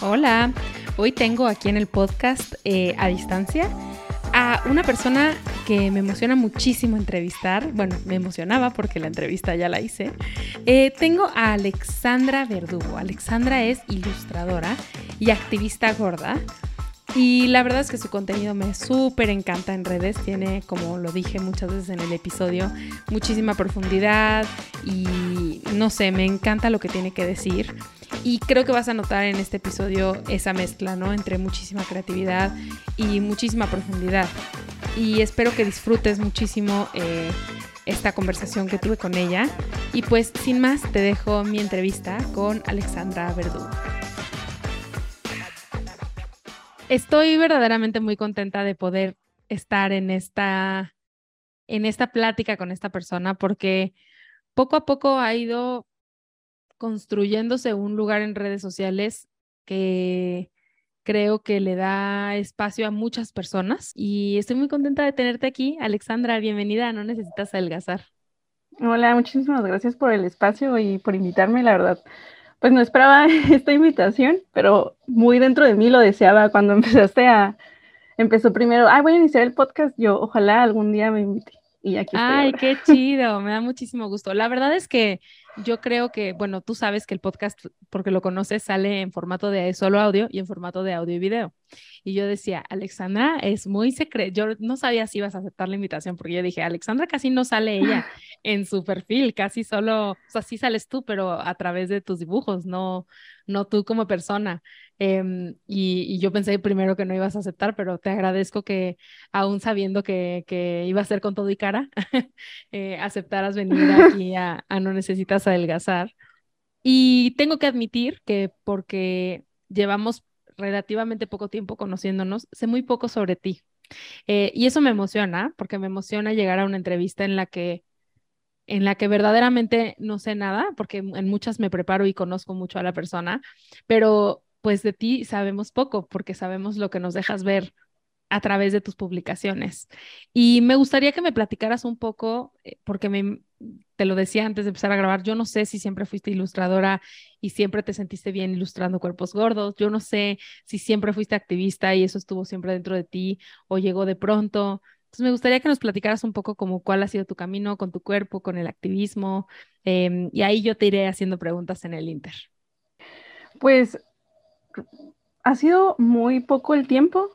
Hola, Hoy tengo aquí en el podcast eh, a distancia a una persona que me emociona muchísimo entrevistar. Bueno, me emocionaba porque la entrevista ya la hice. Eh, tengo a Alexandra Verdugo. Alexandra es ilustradora y activista gorda. Y la verdad es que su contenido me súper encanta en redes. Tiene, como lo dije muchas veces en el episodio, muchísima profundidad y no sé, me encanta lo que tiene que decir. Y creo que vas a notar en este episodio esa mezcla, ¿no? Entre muchísima creatividad y muchísima profundidad. Y espero que disfrutes muchísimo eh, esta conversación que tuve con ella. Y pues sin más, te dejo mi entrevista con Alexandra Verdugo. Estoy verdaderamente muy contenta de poder estar en esta, en esta plática con esta persona porque poco a poco ha ido construyéndose un lugar en redes sociales que creo que le da espacio a muchas personas y estoy muy contenta de tenerte aquí. Alexandra, bienvenida, no necesitas adelgazar. Hola, muchísimas gracias por el espacio y por invitarme, la verdad. Pues no esperaba esta invitación, pero muy dentro de mí lo deseaba cuando empezaste a, empezó primero, ay, voy a iniciar el podcast, yo ojalá algún día me invite. Y aquí estoy Ay, qué chido, me da muchísimo gusto. La verdad es que yo creo que, bueno, tú sabes que el podcast, porque lo conoces, sale en formato de solo audio y en formato de audio y video. Y yo decía, Alexandra es muy secreta. Yo no sabía si ibas a aceptar la invitación, porque yo dije, Alexandra casi no sale ella en su perfil, casi solo, o sea, sí sales tú, pero a través de tus dibujos, no, no tú como persona. Em, y, yo pensé primero que no ibas a aceptar, pero te agradezco que aún sabiendo que, que iba a ser con todo y cara, eh, aceptaras venir aquí a, a No Necesitas Adelgazar. Y tengo que admitir que porque llevamos relativamente poco tiempo conociéndonos, sé muy poco sobre ti. Eh, y eso me emociona, porque me emociona llegar a una entrevista en la que en la que verdaderamente no sé nada, porque en muchas me preparo y conozco mucho a la persona, pero pues de ti sabemos poco, porque sabemos lo que nos dejas ver a través de tus publicaciones. Y me gustaría que me platicaras un poco, eh, porque me, te lo decía antes de empezar a grabar, yo no sé si siempre fuiste ilustradora y siempre te sentiste bien ilustrando cuerpos gordos, yo no sé si siempre fuiste activista y eso estuvo siempre dentro de ti o llegó de pronto. Entonces me gustaría que nos platicaras un poco como cuál ha sido tu camino con tu cuerpo, con el activismo, em, y ahí yo te iré haciendo preguntas en el Inter. Pues ha sido muy poco el tiempo.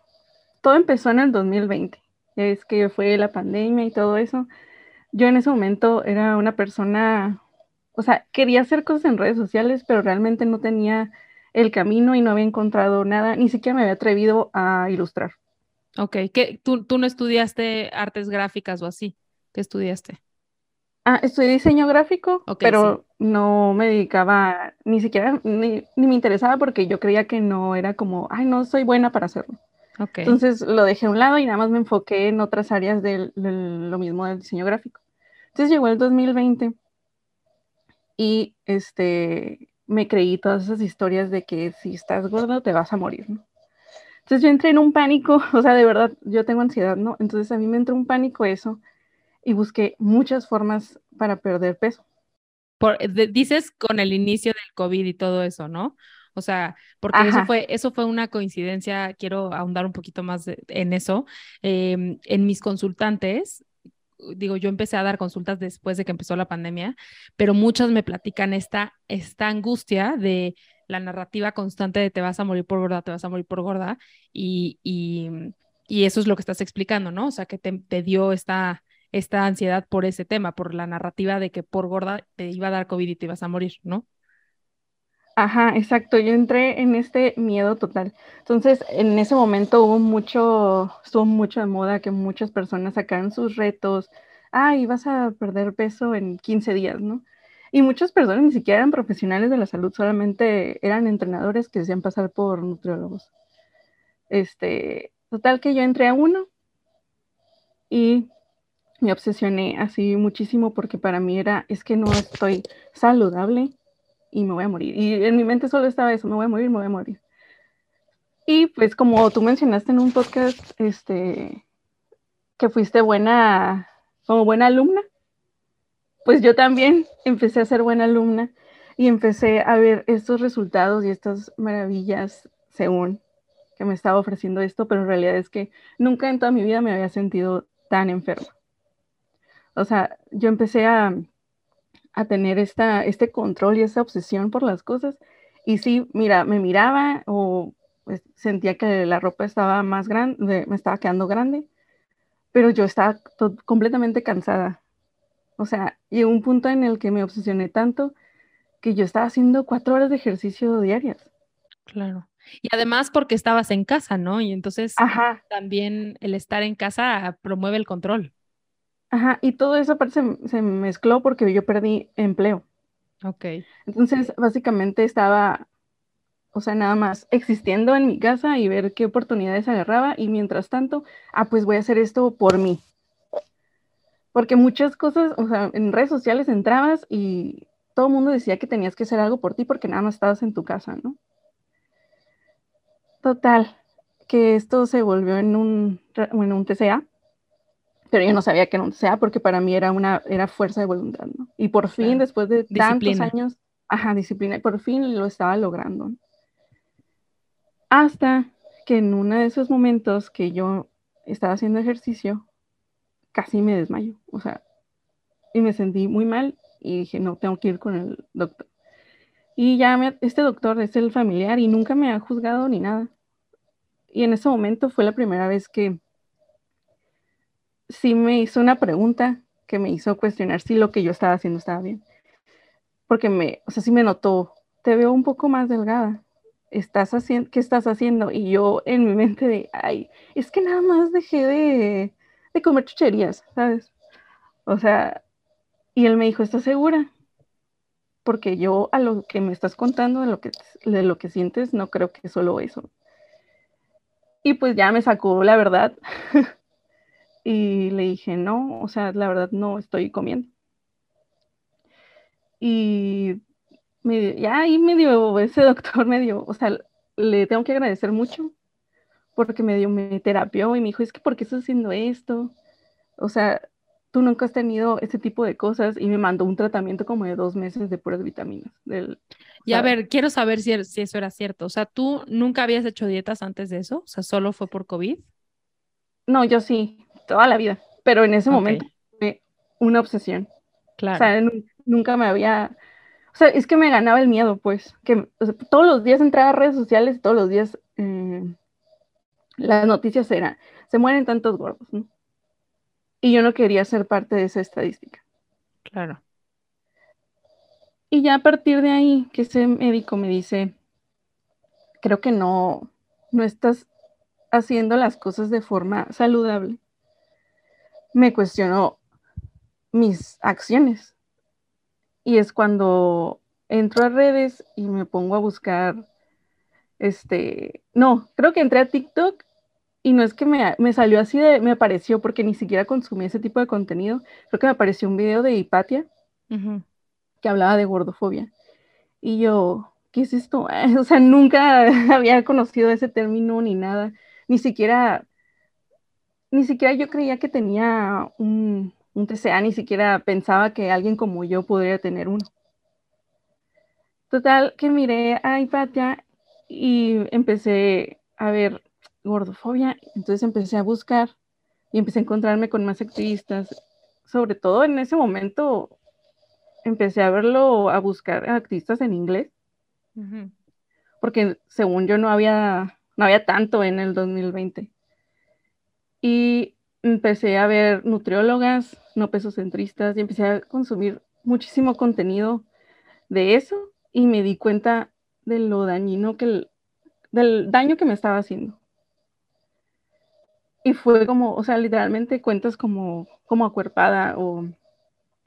Todo empezó en el 2020. Es que fue la pandemia y todo eso yo en ese momento era una persona, o sea, quería hacer cosas en redes sociales, pero realmente no tenía el camino y no había encontrado nada, ni siquiera me había atrevido a ilustrar. Ok, ¿Qué, tú, tú no estudiaste artes gráficas o así? ¿Qué estudiaste? Ah, estudié diseño gráfico, pero no me dedicaba, ni siquiera, ni, me interesaba porque yo creía que no era como, ay, no soy buena para hacerlo. Okay. Entonces lo dejé a un lado y nada más me enfoqué en otras áreas de lo mismo del diseño gráfico. Entonces llegó el 2020 y este, me creí todas esas historias de que si estás gordo te vas a morir, ¿no? Entonces yo entré en un pánico, o sea, de verdad, yo tengo ansiedad, ¿no? Entonces a mí me entró un pánico eso y busqué muchas formas para perder peso. Por, dices con el inicio del COVID y todo eso, ¿no? O sea, porque eso fue, eso fue una coincidencia, quiero ahondar un poquito más en eso. Em, en mis consultantes, digo, yo empecé a dar consultas después de que empezó la pandemia, pero muchas me platican esta, esta angustia de la narrativa constante de te vas a morir por gorda, te vas a morir por gorda, y, y, Y eso es lo que estás explicando, ¿no? O sea, que te, te dio esta, esta ansiedad por ese tema, por la narrativa de que por gorda te iba a dar COVID y te ibas a morir, ¿no? Ajá, exacto. Yo entré en este miedo total. Entonces, en ese momento hubo mucho, estuvo mucho de moda que muchas personas sacaran sus retos. Ah, vas a perder peso en 15 días, ¿no? Y muchas personas ni siquiera eran profesionales de la salud, solamente eran entrenadores que decían pasar por nutriólogos. Este, total que yo entré a uno y me obsesioné así muchísimo porque para mí era, es que no estoy saludable y me voy a morir. Y en mi mente solo estaba eso, me voy a morir, me voy a morir. Y pues como tú mencionaste en un podcast, este, que fuiste buena, como buena alumna, pues yo también empecé a ser buena alumna y empecé a ver estos resultados y estas maravillas según que me estaba ofreciendo esto, pero en realidad es que nunca en toda mi vida me había sentido tan enferma. O sea, yo empecé a, tener esta, este control y esa obsesión por las cosas. Y sí, mira, me miraba o pues, sentía que la ropa estaba más grande, me estaba quedando grande, pero yo estaba completamente cansada. O sea, llegó un punto en el que me obsesioné tanto que yo estaba haciendo cuatro horas de ejercicio diarias. Claro. Y además porque estabas en casa, ¿no? Y entonces también el estar en casa promueve el control. Ajá, y todo eso se, se mezcló porque yo perdí empleo. Ok. Entonces, básicamente estaba, o sea, nada más existiendo en mi casa y ver qué oportunidades agarraba y mientras tanto, ah, pues voy a hacer esto por mí. Porque muchas cosas, o sea, en redes sociales entrabas y todo el mundo decía que tenías que hacer algo por ti porque nada más estabas en tu casa, ¿no? Total, que esto se volvió en un, en un TCA pero yo no sabía que no sea porque para mí era una era fuerza de voluntad, ¿no? Y por fin, después de tantos años, ajá, disciplina, por fin lo estaba logrando. Hasta que en uno de esos momentos que yo estaba haciendo ejercicio, casi me desmayo, o sea, y me sentí muy mal y dije, no, tengo que ir con el doctor. Y ya este doctor es el familiar y nunca me ha juzgado ni nada. Y en ese momento fue la primera vez que sí me hizo una pregunta que me hizo cuestionar si lo que yo estaba haciendo estaba bien. Porque me, o sea, sí me notó, te veo un poco más delgada. Estás haciendo, ¿qué estás haciendo? Y yo en mi mente de, ay, es que nada más dejé de, de comer chucherías, ¿sabes? O sea, y él me dijo, ¿estás segura? Porque yo a lo que me estás contando, de lo que, de lo que sientes, no creo que solo eso. Y pues ya me sacó la verdad. Y le dije, no, o sea, la verdad no estoy comiendo. Y me, ya ahí me dio, ese doctor me dio, o sea, le tengo que agradecer mucho porque me dio mi terapia y me dijo, es que ¿por qué estás haciendo esto? O sea, tú nunca has tenido ese tipo de cosas y me mandó un tratamiento como de dos meses de puras vitaminas. Del, y a ver, quiero saber si, si, eso era cierto. O sea, ¿tú nunca habías hecho dietas antes de eso? O sea, ¿solo fue por COVID? No, yo sí toda la vida, pero en ese momento fue una obsesión. Claro. O sea, nunca me había, o sea, es que me ganaba el miedo, pues, que todos los días entraba a redes sociales, todos los días eh, las noticias eran, se mueren tantos gordos, ¿no? Y yo no quería ser parte de esa estadística. Claro. Y ya a partir de ahí, que ese médico me dice, creo que no, no estás haciendo las cosas de forma saludable me cuestionó mis acciones. Y es cuando entro a redes y me pongo a buscar, este, no, creo que entré a TikTok y no es que me, salió así de, me apareció porque ni siquiera consumí ese tipo de contenido, creo que me apareció un video de Hipatia que hablaba de gordofobia. Y yo, ¿qué es esto? o sea, nunca había conocido ese término ni nada, ni siquiera ni siquiera yo creía que tenía un, un TCA, ni siquiera pensaba que alguien como yo podría tener uno. Total, que miré a Hipatia y empecé a ver gordofobia, entonces empecé a buscar y empecé a encontrarme con más activistas. Sobre todo en ese momento empecé a verlo, a buscar activistas en inglés, porque según yo no había, no había tanto en el 2020. Y empecé a ver nutriólogas, no pesocentristas, y empecé a consumir muchísimo contenido de eso y me di cuenta de lo dañino que, del daño que me estaba haciendo. Y fue como, o sea, literalmente cuentas como, como acuerpada o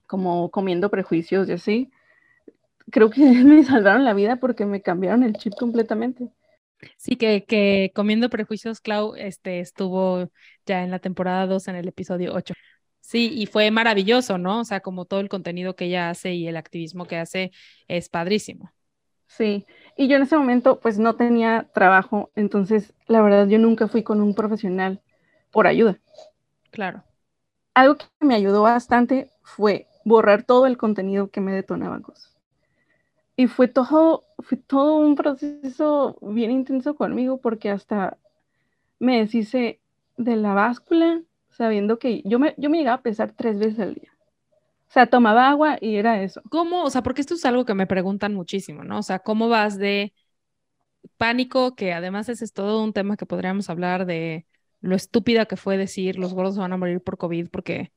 como comiendo prejuicios y así. Creo que me salvaron la vida porque me cambiaron el chip completamente. Sí, que, que Comiendo Prejuicios, Clau, este, estuvo ya en la temporada 2, en el episodio 8. Sí, y fue maravilloso, ¿no? O sea, como todo el contenido que ella hace y el activismo que hace es padrísimo. Sí, y yo en ese momento pues no tenía trabajo, entonces la verdad yo nunca fui con un profesional por ayuda. Claro. Algo que me ayudó bastante fue borrar todo el contenido que me detonaba cosas. Y fue todo, fue todo un proceso bien intenso conmigo porque hasta me deshice de la báscula, sabiendo que yo me, yo me llegaba a pesar tres veces al día. O sea, tomaba agua y era eso. ¿Cómo? O sea, porque esto es algo que me preguntan muchísimo, ¿no? O sea, ¿cómo vas de pánico, que además ese es todo un tema que podríamos hablar de lo estúpida que fue decir los gordos van a morir por COVID porque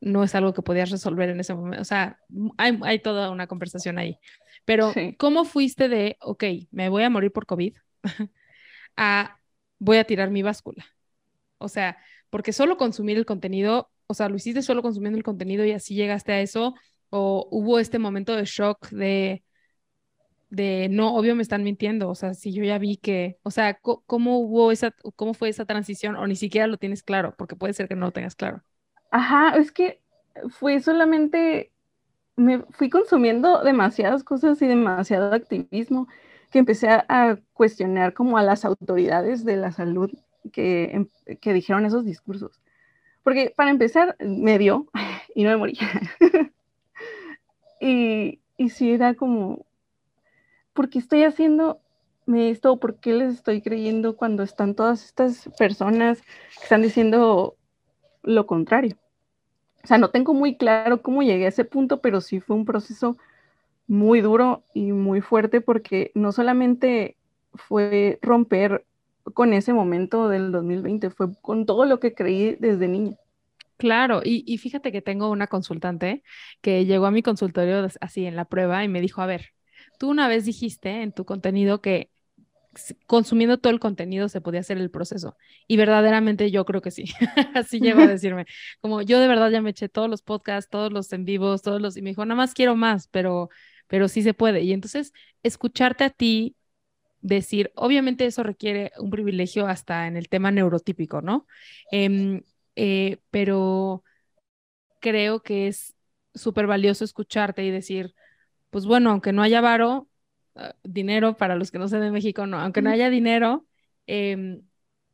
no es algo que podías resolver en ese momento. O sea, hay, hay toda una conversación ahí. Pero, ¿cómo fuiste de, ok, me voy a morir por COVID, a voy a tirar mi báscula? O sea, porque solo consumir el contenido, o sea, lo hiciste solo consumiendo el contenido y así llegaste a eso, o hubo este momento de shock de, de no, obvio me están mintiendo, o sea, si yo ya vi que, o sea, ¿cómo hubo esa, cómo fue esa transición? O ni siquiera lo tienes claro, porque puede ser que no lo tengas claro. Ajá, es que fue solamente, me fui consumiendo demasiadas cosas y demasiado activismo que empecé a cuestionar como a las autoridades de la salud Em, que, dijeron esos discursos. Porque para empezar, me dio y no me morí. y, y sí era como, ¿por qué estoy haciendo esto? ¿Por qué les estoy creyendo cuando están todas estas personas que están diciendo lo contrario? O sea, no tengo muy claro cómo llegué a ese punto, pero sí fue un proceso muy duro y muy fuerte porque no solamente fue romper con ese momento del 2020, fue con todo lo que creí desde niña. Claro, y, fíjate que tengo una consultante que llegó a mi consultorio así en la prueba y me dijo, a ver, tú una vez dijiste en tu contenido que consumiendo todo el contenido se podía hacer el proceso. Y verdaderamente yo creo que sí. Así llegó a decirme. Como yo de verdad ya me eché todos los podcasts, todos los en vivos, todos los... Y me dijo, nada más quiero más, pero, pero sí se puede. Y entonces, escucharte a ti decir, obviamente eso requiere un privilegio hasta en el tema neurotípico, ¿no? Em, eh, pero creo que es súper valioso escucharte y decir, pues bueno, aunque no haya varo, ah, dinero para los que no sean de México, no, aunque no haya dinero, em,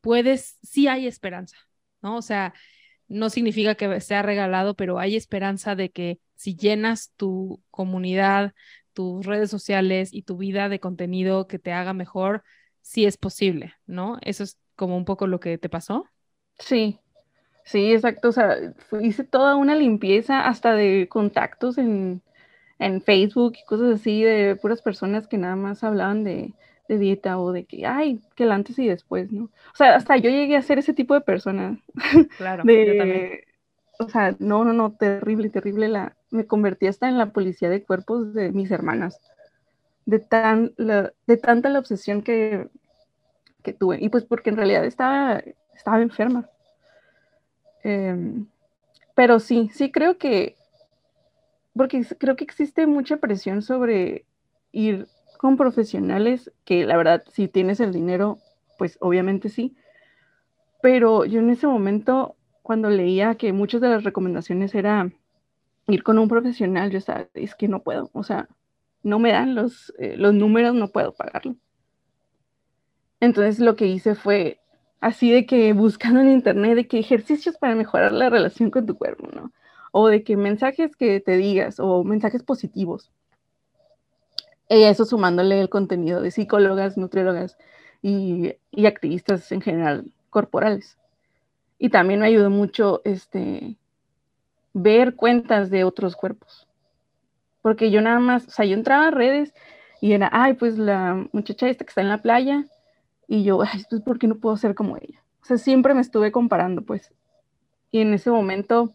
puedes, sí hay esperanza, ¿no? O sea, no significa que sea regalado, pero hay esperanza de que si llenas tu comunidad tus redes sociales y tu vida de contenido que te haga mejor, sí es posible, ¿no? Eso es como un poco lo que te pasó. Sí, sí, exacto. O sea, hice toda una limpieza hasta de contactos en, Facebook y cosas así de puras personas que nada más hablaban de, dieta o de que, ay, que el antes y después, ¿no? O sea, hasta yo llegué a ser ese tipo de persona. Claro, yo también o sea, no, no, no, terrible, terrible. La, me convertí hasta en la policía de cuerpos de mis hermanas. De, tan, de tanta la obsesión que, que tuve. Y pues porque en realidad estaba, estaba enferma. Em, pero sí, sí creo que, porque creo que existe mucha presión sobre ir con profesionales, que la verdad, si tienes el dinero, pues obviamente sí. Pero yo en ese momento cuando leía que muchas de las recomendaciones era ir con un profesional, yo estaba, es que no puedo, o sea, no me dan los, eh, los números, no puedo pagarlo. Entonces lo que hice fue así de que buscando en internet de que ejercicios para mejorar la relación con tu cuerpo, ¿no? O de que mensajes que te digas o mensajes positivos. Y eso sumándole el contenido de psicólogas, nutriólogas y, y activistas en general corporales. Y también me ayudó mucho este, ver cuentas de otros cuerpos. Porque yo nada más, o sea, yo entraba a redes y era, ay, pues la muchacha esta que está en la playa, y yo, ay, pues, ¿por qué no puedo ser como ella? o sea, siempre me estuve comparando, pues. Y en ese momento,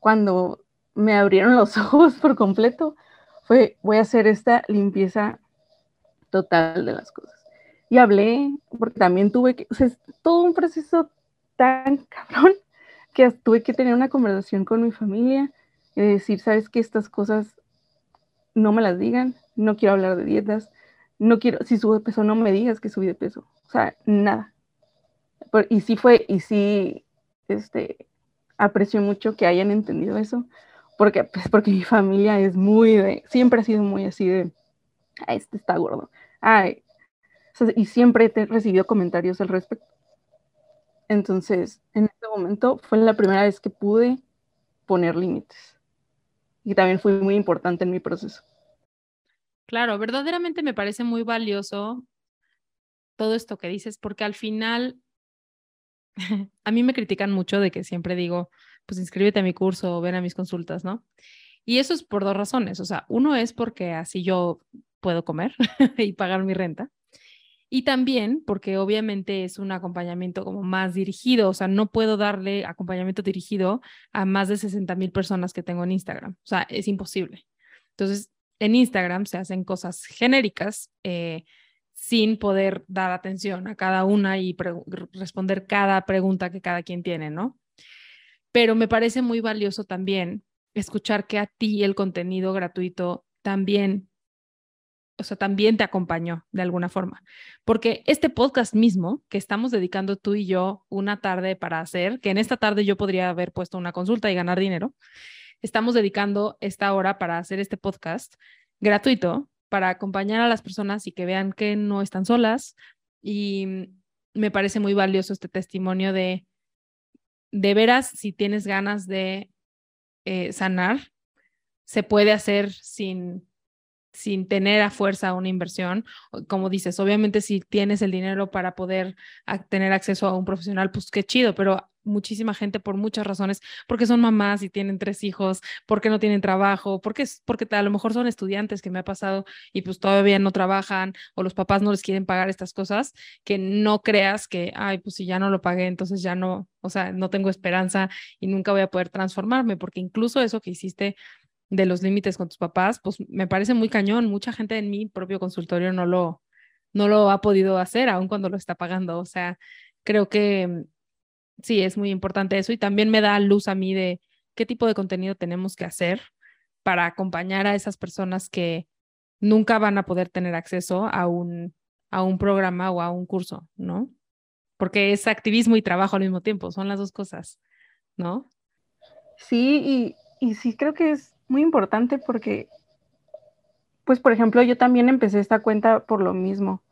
cuando me abrieron los ojos por completo, fue, voy a hacer esta limpieza total de las cosas. Y hablé, porque también tuve que, o sea, es todo un proceso tan cabrón que tuve que tener una conversación con mi familia y decir, sabes que estas cosas no me las digan, no quiero hablar de dietas, no quiero, si subo de peso, no me digas que subí de peso, o sea, nada. y sí fue, y sí, este, aprecio mucho que hayan entendido eso, porque, pues, porque mi familia es muy de, siempre ha sido muy así de, este está gordo, ay, y siempre he recibido comentarios al respecto. Entonces, en ese momento fue la primera vez que pude poner límites. Y también fue muy importante en mi proceso. Claro, verdaderamente me parece muy valioso todo esto que dices, porque al final a mí me critican mucho de que siempre digo, pues inscríbete a mi curso o ven a mis consultas, ¿no? Y eso es por dos razones. O sea, uno es porque así yo puedo comer y pagar mi renta. Y también porque obviamente es un acompañamiento como más dirigido, o sea, no puedo darle acompañamiento dirigido a más de 60 mil personas que tengo en Instagram, o sea, es imposible. Entonces, en Instagram se hacen cosas genéricas eh, sin poder dar atención a cada una y responder cada pregunta que cada quien tiene, ¿no? Pero me parece muy valioso también escuchar que a ti el contenido gratuito también o sea, también te acompañó de alguna forma. Porque este podcast mismo que estamos dedicando tú y yo una tarde para hacer, que en esta tarde yo podría haber puesto una consulta y ganar dinero, estamos dedicando esta hora para hacer este podcast gratuito para acompañar a las personas y que vean que no están solas. Y me parece muy valioso este testimonio de, de veras, si tienes ganas de eh, sanar, se puede hacer sin sin tener a fuerza una inversión. Como dices, obviamente si tienes el dinero para poder tener acceso a un profesional, pues qué chido, pero muchísima gente por muchas razones, porque son mamás y tienen tres hijos, porque no tienen trabajo, porque, porque a lo mejor son estudiantes que me ha pasado y pues todavía no trabajan o los papás no les quieren pagar estas cosas, que no creas que, ay, pues si ya no lo pagué, entonces ya no, o sea, no tengo esperanza y nunca voy a poder transformarme, porque incluso eso que hiciste de los límites con tus papás, pues me parece muy cañón. Mucha gente en mi propio consultorio no lo, no lo ha podido hacer, aun cuando lo está pagando. O sea, creo que mm, sí, es muy importante eso y también me da luz a mí de qué tipo de contenido tenemos que hacer para acompañar a esas personas que nunca van a poder tener acceso a un, a un programa o a un curso, ¿no? Porque es activismo y trabajo al mismo tiempo, son las dos cosas, ¿no? Sí, y, y sí creo que es muy importante porque, pues, por ejemplo, yo también empecé esta cuenta por lo mismo.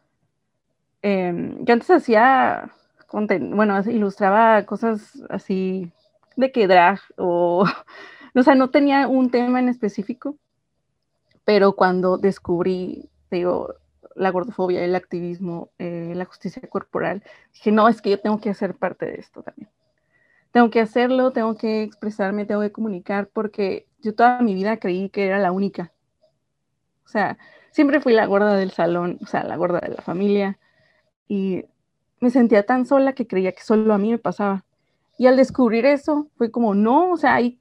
Em, yo antes hacía, bueno, ilustraba cosas así de que drag o, o sea, no tenía un tema en específico, pero cuando descubrí, digo, la gordofobia, el activismo, eh, la justicia corporal, dije, no, es que yo tengo que hacer parte de esto también tengo que hacerlo, tengo que expresarme, tengo que comunicar, porque yo toda mi vida creí que era la única. O sea, siempre fui la gorda del salón, o sea, la gorda de la familia, y me sentía tan sola que creía que solo a mí me pasaba. Y al descubrir eso, fue como, no, o sea, hay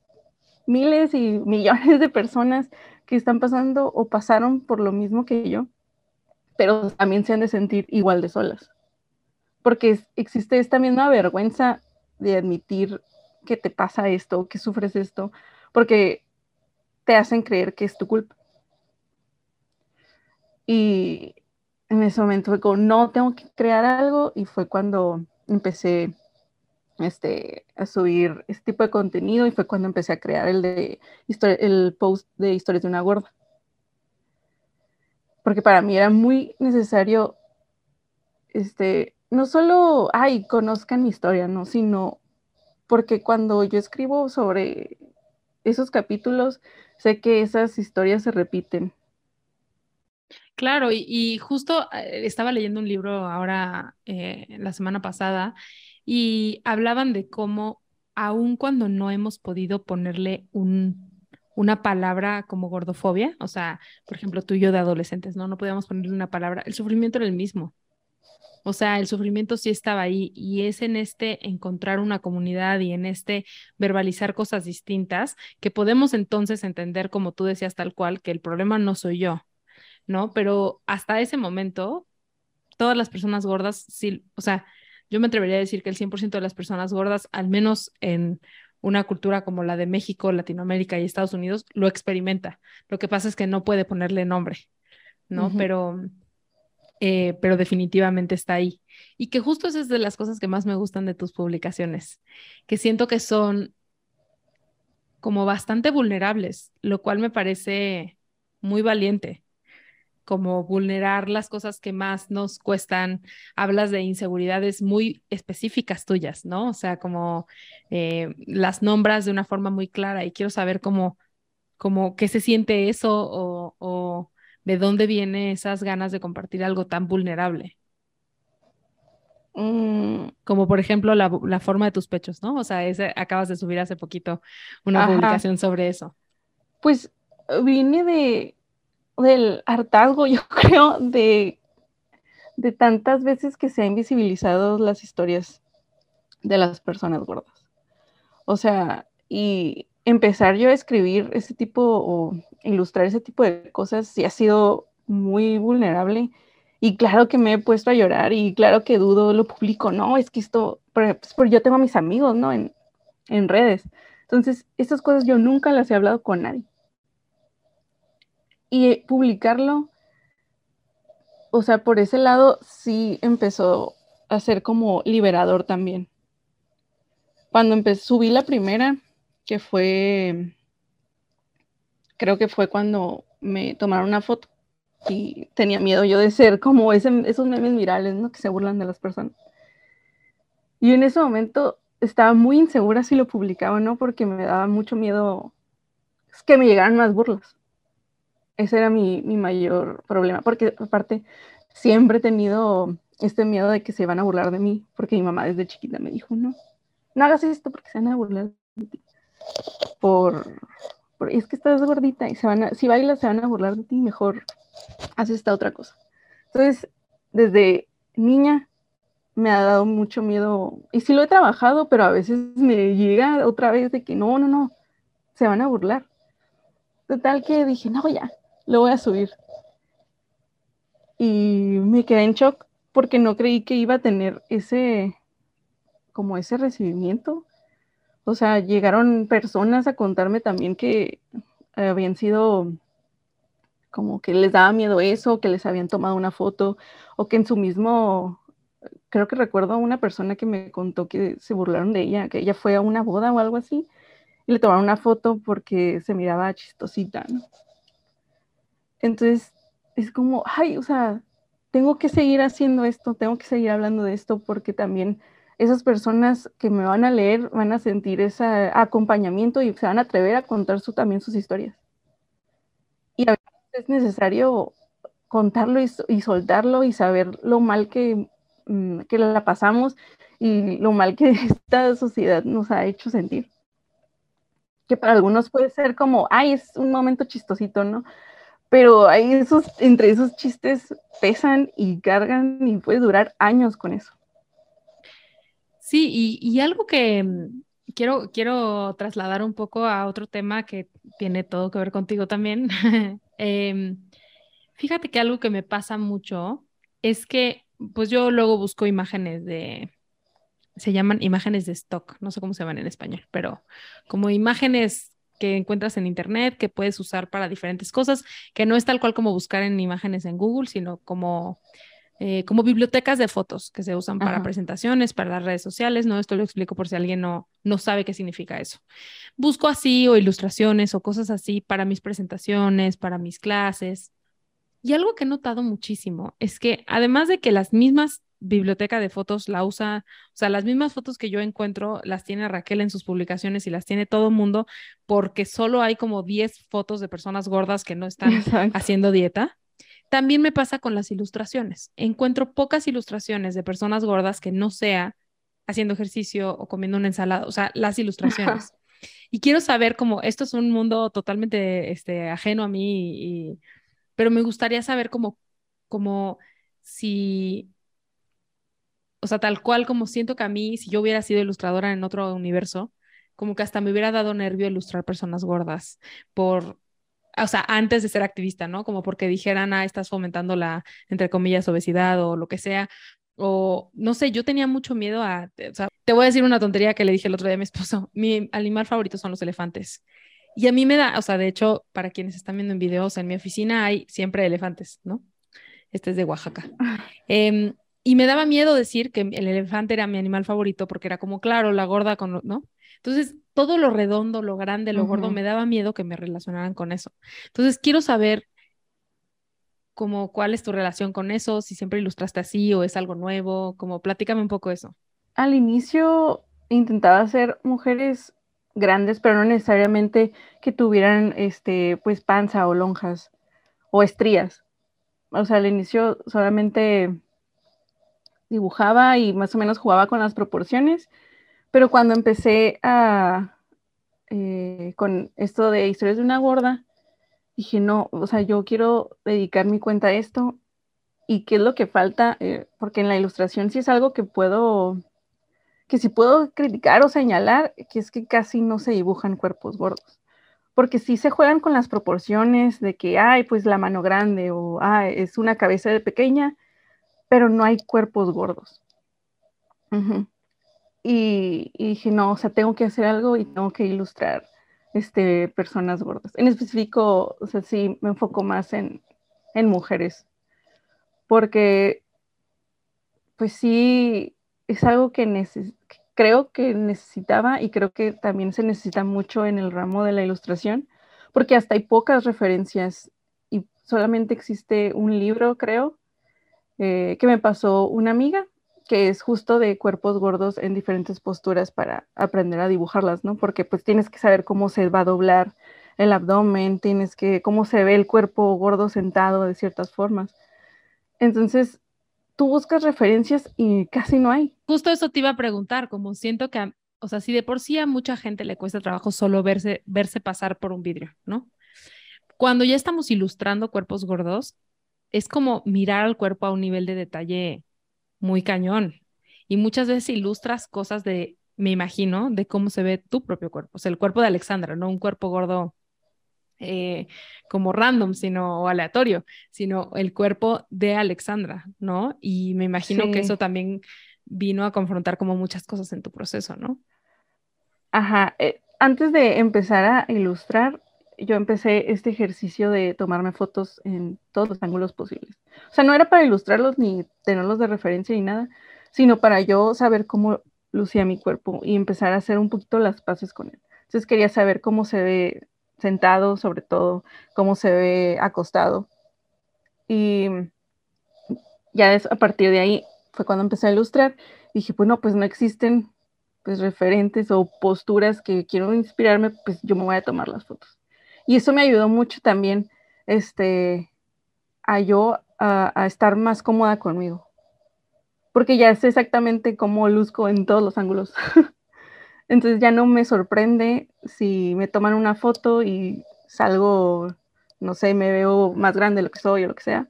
miles y millones de personas que están pasando o pasaron por lo mismo que yo, pero también se han de sentir igual de solas. Porque existe esta misma vergüenza de admitir que te pasa esto, que sufres esto, porque te hacen creer que es tu culpa. Y en ese momento fue como, no, tengo que crear algo y fue cuando empecé este, a subir este tipo de contenido y fue cuando empecé a crear el, de, el post de historias de una gorda. Porque para mí era muy necesario este, no solo, ay, conozcan mi historia, no, sino porque cuando yo escribo sobre esos capítulos, sé que esas historias se repiten. Claro, y, justo eh, estaba leyendo un libro ahora, eh, la semana pasada, y hablaban de cómo, aun cuando no hemos podido ponerle un, una palabra como gordofobia, o sea, por ejemplo, tú y yo de adolescentes, ¿no? No podíamos ponerle una palabra, el sufrimiento era el mismo. O sea, el sufrimiento sí estaba ahí y es en este encontrar una comunidad y en este verbalizar cosas distintas que podemos entonces entender, como tú decías tal cual, que el problema no soy yo, ¿no? Pero hasta ese momento, todas las personas gordas, sí, o sea, yo me atrevería a decir que el 100% de las personas gordas, al menos en una cultura como la de México, Latinoamérica y Estados Unidos, lo experimenta. Lo que pasa es que no puede ponerle nombre, ¿no? Pero eh, pero definitivamente está ahí. Y que justo es de las cosas que más me gustan de tus publicaciones, que siento que son como bastante vulnerables, lo cual me parece muy valiente, como vulnerar las cosas que más nos cuestan. Hablas de inseguridades muy específicas tuyas, ¿no? O sea, como eh, las nombras de una forma muy clara y quiero saber cómo, cómo qué se siente eso o de dónde vienen esas ganas de compartir algo tan vulnerable. Mm. Como por ejemplo la, forma de tus pechos, ¿no? O sea, ese, acabas de subir hace poquito una publicación sobre eso. Pues viene de del hartazgo, yo creo, de, de tantas veces que se han invisibilizado las historias de las personas gordas. O sea, y empezar yo a escribir ese tipo o ilustrar ese tipo de cosas sí ha sido muy vulnerable. Y claro que me he puesto a llorar y claro que dudo, lo publico, no, es que esto, pues, porque yo tengo a mis amigos, ¿no? En, en redes. Entonces, estas cosas yo nunca las he hablado con nadie. Y publicarlo, o sea, por ese lado sí empezó a ser como liberador también. Cuando empecé, subí la primera, que fue, creo que fue cuando me tomaron una foto y tenía miedo yo de ser como ese, esos memes virales, ¿no? Que se burlan de las personas. Y en ese momento estaba muy insegura si lo publicaba o no, porque me daba mucho miedo que me llegaran más burlas. Ese era mi, mi mayor problema, porque aparte siempre he tenido este miedo de que se van a burlar de mí, porque mi mamá desde chiquita me dijo, no, no hagas esto porque se van a burlar de ti por, es que estás gordita y se van a, si bailas se van a burlar de ti, mejor haces esta otra cosa. Entonces, desde niña me ha dado mucho miedo, y sí lo he trabajado, pero a veces me llega otra vez de que no, no, no, se van a burlar. Total que dije, no, ya, lo voy a subir. Y me quedé en shock porque no creí que iba a tener ese, como ese recibimiento. O sea, llegaron personas a contarme también que habían sido como que les daba miedo eso, que les habían tomado una foto, o que en su mismo, creo que recuerdo a una persona que me contó que se burlaron de ella, que ella fue a una boda o algo así, y le tomaron una foto porque se miraba chistosita, ¿no? Entonces, es como, ay, o sea, tengo que seguir haciendo esto, tengo que seguir hablando de esto porque también esas personas que me van a leer van a sentir ese acompañamiento y se van a atrever a contar su, también sus historias. Y a veces es necesario contarlo y, soltarlo y saber lo mal que, mm, que la pasamos y lo mal que esta sociedad nos ha hecho sentir. Que para algunos puede ser como, ay, es un momento chistosito, ¿no? Pero hay esos, entre esos chistes pesan y cargan y puede durar años con eso. Sí, y, algo que mm, quiero, quiero trasladar un poco a otro tema que tiene todo que ver contigo también. Em, fíjate que algo que me pasa mucho es que, pues yo luego busco imágenes de, se llaman imágenes de stock, no sé cómo se llaman en español, pero como imágenes que encuentras en internet que puedes usar para diferentes cosas, que no es tal cual como buscar en imágenes en Google, sino como eh, como bibliotecas de fotos que se usan para presentaciones, para las redes sociales, ¿no? Esto lo explico por si alguien no, no sabe qué significa eso. Busco así o ilustraciones o cosas así para mis presentaciones, para mis clases. Y algo que he notado muchísimo es que además de que las mismas bibliotecas de fotos la usa, o sea, las mismas fotos que yo encuentro las tiene Raquel en sus publicaciones y las tiene todo el mundo porque solo hay como 10 fotos de personas gordas que no están haciendo dieta. También me pasa con las ilustraciones. Encuentro pocas ilustraciones de personas gordas que no sea haciendo ejercicio o comiendo una ensalada, o sea, las ilustraciones. y quiero saber cómo esto es un mundo totalmente este, ajeno a mí, pero me gustaría saber cómo, cómo si o sea, tal cual como siento que a mí, si yo hubiera sido ilustradora en otro universo, como que hasta me hubiera dado nervio ilustrar personas gordas por, o sea, antes de ser activista, ¿no? Como porque dijeran, ah, estás fomentando la, entre comillas, obesidad o lo que sea. O no sé, yo tenía mucho miedo a, o sea, te voy a decir una tontería que le dije el otro día a mi esposo. Mi animal favorito son los elefantes. Y a mí me da, o sea, de hecho, para quienes están viendo en videos, en mi oficina hay siempre elefantes, ¿no? Este es de Oaxaca. Eh, y me daba miedo decir que el elefante era mi animal favorito porque era como, claro, la gorda con, ¿no? Entonces, todo lo redondo, lo grande, lo gordo, me daba miedo que me relacionaran con eso. Entonces, quiero saber como cuál es tu relación con eso, si siempre ilustraste así o es algo nuevo, como platícame un poco eso. Al inicio intentaba hacer mujeres grandes, pero no necesariamente que tuvieran este pues panza o lonjas o estrías. O sea, al inicio solamente dibujaba y más o menos jugaba con las proporciones, pero cuando empecé eh, con esto de historias de una gorda, dije, no, o sea, yo quiero dedicar mi cuenta a esto y qué es lo que falta, eh, porque en la ilustración sí es algo que puedo, que si puedo criticar o señalar, que es que casi no se dibujan cuerpos gordos. Porque sí se juegan con las proporciones de que, ay, pues la mano grande o, ah, es una cabeza de pequeña, pero no hay cuerpos gordos. Y, dije, no, o sea, tengo que hacer algo y tengo que ilustrar este, personas gordas. En específico, o sea, sí me enfoco más en, mujeres, porque pues sí, es algo que creo que necesitaba y creo que también se necesita mucho en el ramo de la ilustración, porque hasta hay pocas referencias y solamente existe un libro, creo, eh, que me pasó una amiga, que es justo de cuerpos gordos en diferentes posturas para aprender a dibujarlas, ¿no? Porque pues tienes que saber cómo se va a doblar el abdomen, tienes que, cómo se ve el cuerpo gordo sentado de ciertas formas. Entonces, tú buscas referencias y casi no hay. Justo eso te iba a preguntar, como siento que, o sea, si de por sí a mucha gente le cuesta trabajo solo verse, verse pasar por un vidrio, ¿no? Cuando ya estamos ilustrando cuerpos gordos, es como mirar al cuerpo a un nivel de detalle muy cañón. Y muchas veces ilustras cosas de, me imagino, de cómo se ve tu propio cuerpo. O sea, el cuerpo de Alexandra, no un cuerpo gordo eh, como random, sino o aleatorio, sino el cuerpo de Alexandra, ¿no? Y me imagino que eso también vino a confrontar como muchas cosas en tu proceso, ¿no? Ajá. Eh, antes de empezar a ilustrar, yo empecé este ejercicio de tomarme fotos en todos los ángulos posibles. O sea, no era para ilustrarlos ni tenerlos de referencia ni nada, sino para yo saber cómo lucía mi cuerpo y empezar a hacer un poquito las paces con él. Entonces quería saber cómo se ve sentado, sobre todo, cómo se ve acostado. Y ya a partir de ahí fue cuando empecé a ilustrar. Dije, bueno, pues no existen pues referentes o posturas que quiero inspirarme, pues yo me voy a tomar las fotos. Y eso me ayudó mucho también este, a yo a, estar más cómoda conmigo. Porque ya sé exactamente cómo luzco en todos los ángulos. Entonces ya no me sorprende si me toman una foto y salgo, no sé, me veo más grande de lo que soy o lo que sea.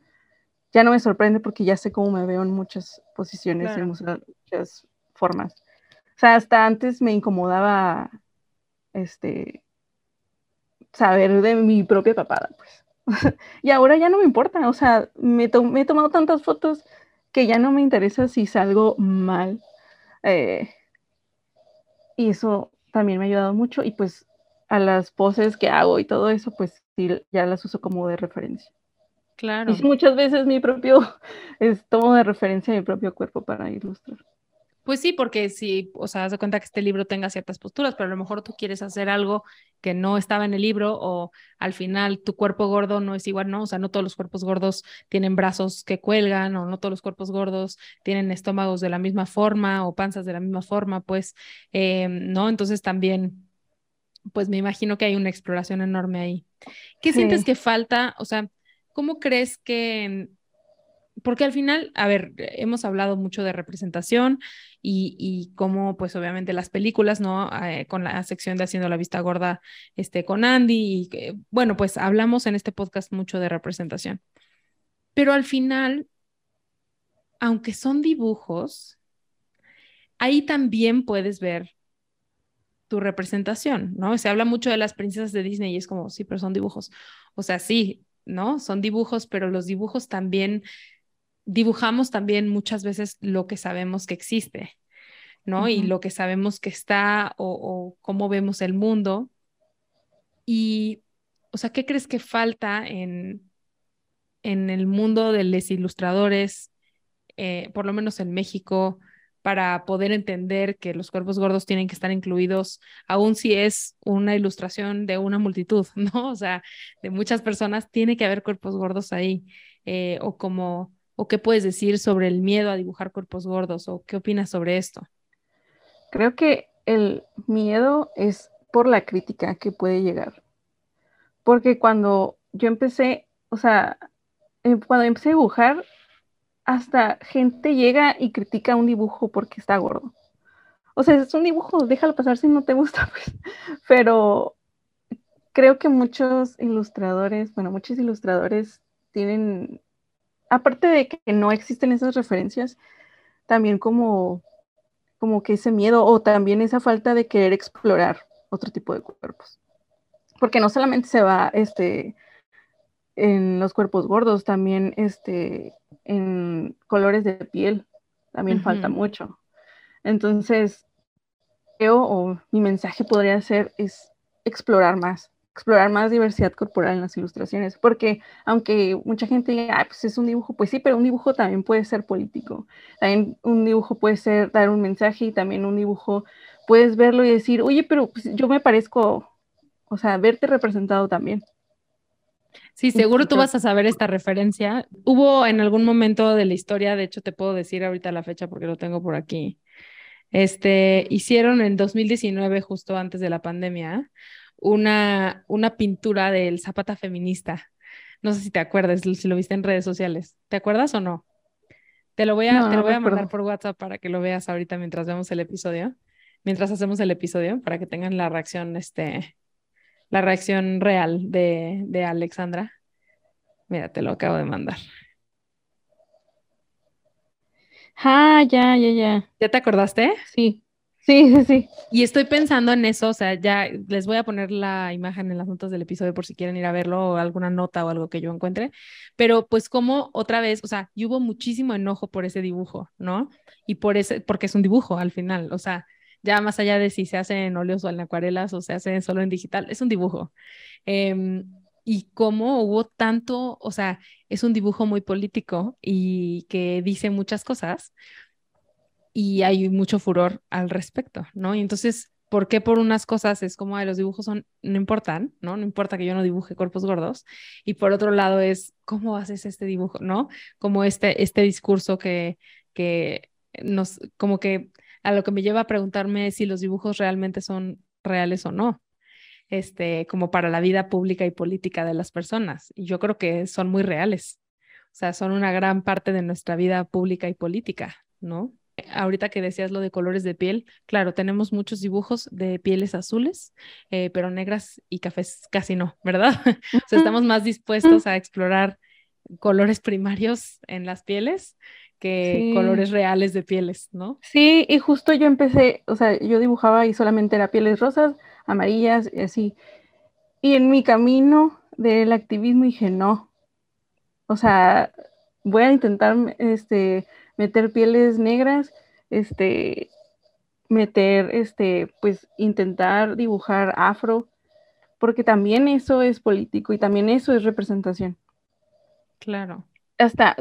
Ya no me sorprende porque ya sé cómo me veo en muchas posiciones, en muchas formas. O sea, hasta antes me incomodaba este, saber de mi propia papada, pues. y ahora ya no me importa, o sea, me, he tomado tantas fotos que ya no me interesa si salgo mal. Eh, y eso también me ha ayudado mucho y pues a las poses que hago y todo eso, pues sí, ya las uso como de referencia. Claro. Y muchas veces mi propio, es, tomo de referencia mi propio cuerpo para ilustrar. Pues sí, porque si, o sea, haz de cuenta que este libro tenga ciertas posturas, pero a lo mejor tú quieres hacer algo que no estaba en el libro o al final tu cuerpo gordo no es igual, ¿no? O sea, no todos los cuerpos gordos tienen brazos que cuelgan o no todos los cuerpos gordos tienen estómagos de la misma forma o panzas de la misma forma, pues, eh, ¿no? Entonces también, pues me imagino que hay una exploración enorme ahí. ¿Qué sientes que falta? O sea, ¿cómo crees que porque al final, a ver, hemos hablado mucho de representación y, y cómo, pues obviamente las películas, ¿no? Eh, con la sección de Haciendo la Vista Gorda este, con Andy, y bueno, pues hablamos en este podcast mucho de representación. Pero al final, aunque son dibujos, ahí también puedes ver tu representación, ¿no? Se habla mucho de las princesas de Disney y es como, sí, pero son dibujos. O sea, sí, ¿no? Son dibujos, pero los dibujos también, dibujamos también muchas veces lo que sabemos que existe, ¿no? Y lo que sabemos que está o, o, cómo vemos el mundo. Y, o sea, ¿qué crees que falta en, en el mundo de los ilustradores, eh, por lo menos en México? para poder entender que los cuerpos gordos tienen que estar incluidos, aun si es una ilustración de una multitud, ¿no? O sea, de muchas personas, tiene que haber cuerpos gordos ahí. Eh, o como, o qué puedes decir sobre el miedo a dibujar cuerpos gordos, o qué opinas sobre esto. Creo que el miedo es por la crítica que puede llegar. Porque cuando yo empecé, o sea, em, cuando empecé a dibujar, hasta gente llega y critica un dibujo porque está gordo. O sea, es un dibujo, déjalo pasar si no te gusta, pues. Pero creo que muchos ilustradores, bueno, muchos ilustradores tienen, aparte de que no existen esas referencias, también como, como que ese miedo o también esa falta de querer explorar otro tipo de cuerpos. Porque no solamente se va este, en los cuerpos gordos, también este, en colores de piel, también falta mucho. Entonces, yo o mi mensaje podría ser es explorar más, explorar más diversidad corporal en las ilustraciones, porque aunque mucha gente diga, pues es un dibujo, pues sí, pero un dibujo también puede ser político, también un dibujo puede ser dar un mensaje y también un dibujo puedes verlo y decir, oye, pero pues, yo me parezco, o sea, verte representado también. Sí, seguro tú vas a saber esta referencia. Hubo en algún momento de la historia, de hecho te puedo decir ahorita la fecha porque lo tengo por aquí. Este, hicieron en 2019, justo antes de la pandemia, una, una pintura del Zapata feminista. No sé si te acuerdas, si lo viste en redes sociales. ¿Te acuerdas o no? Te lo voy a, te lo voy a mandar por WhatsApp para que lo veas ahorita mientras vemos el episodio, mientras hacemos el episodio, para que tengan la reacción este, la reacción real de, de Alexandra. Mira, te lo acabo de mandar. Ah, ya, ya, ya. ¿Ya te acordaste? Sí. Sí, sí, sí. Y estoy pensando en eso, o sea, ya les voy a poner la imagen en las notas del episodio por si quieren ir a verlo o alguna nota o algo que yo encuentre, pero pues como otra vez, o sea, hubo muchísimo enojo por ese dibujo, ¿no? Y por ese, porque es un dibujo al final, o sea, ya más allá de si se hace en óleos o en acuarelas o se hace solo en digital, es un dibujo. Em, y cómo hubo tanto, o sea, es un dibujo muy político y que dice muchas cosas y hay mucho furor al respecto, ¿no? Y entonces, ¿por qué por unas cosas es como, de los dibujos no importan, ¿no? No importa que yo no dibuje cuerpos gordos. Y por otro lado es, ¿cómo haces este dibujo, ¿no? Como este, este discurso que, que nos, como que a lo que me lleva a preguntarme si los dibujos realmente son reales o no, este, como para la vida pública y política de las personas. Y yo creo que son muy reales. O sea, son una gran parte de nuestra vida pública y política, ¿no? Ahorita que decías lo de colores de piel, claro, tenemos muchos dibujos de pieles azules, eh, pero negras y cafés casi no, ¿verdad? o sea, estamos más dispuestos a explorar colores primarios en las pieles que colores reales de pieles, ¿no? Sí, y justo yo empecé, o sea, yo dibujaba y solamente era pieles rosas, amarillas y así. Y en mi camino del activismo dije, no, o sea, voy a intentar este, meter pieles negras, este, meter, este, pues intentar dibujar afro, porque también eso es político y también eso es representación. Claro. Hasta,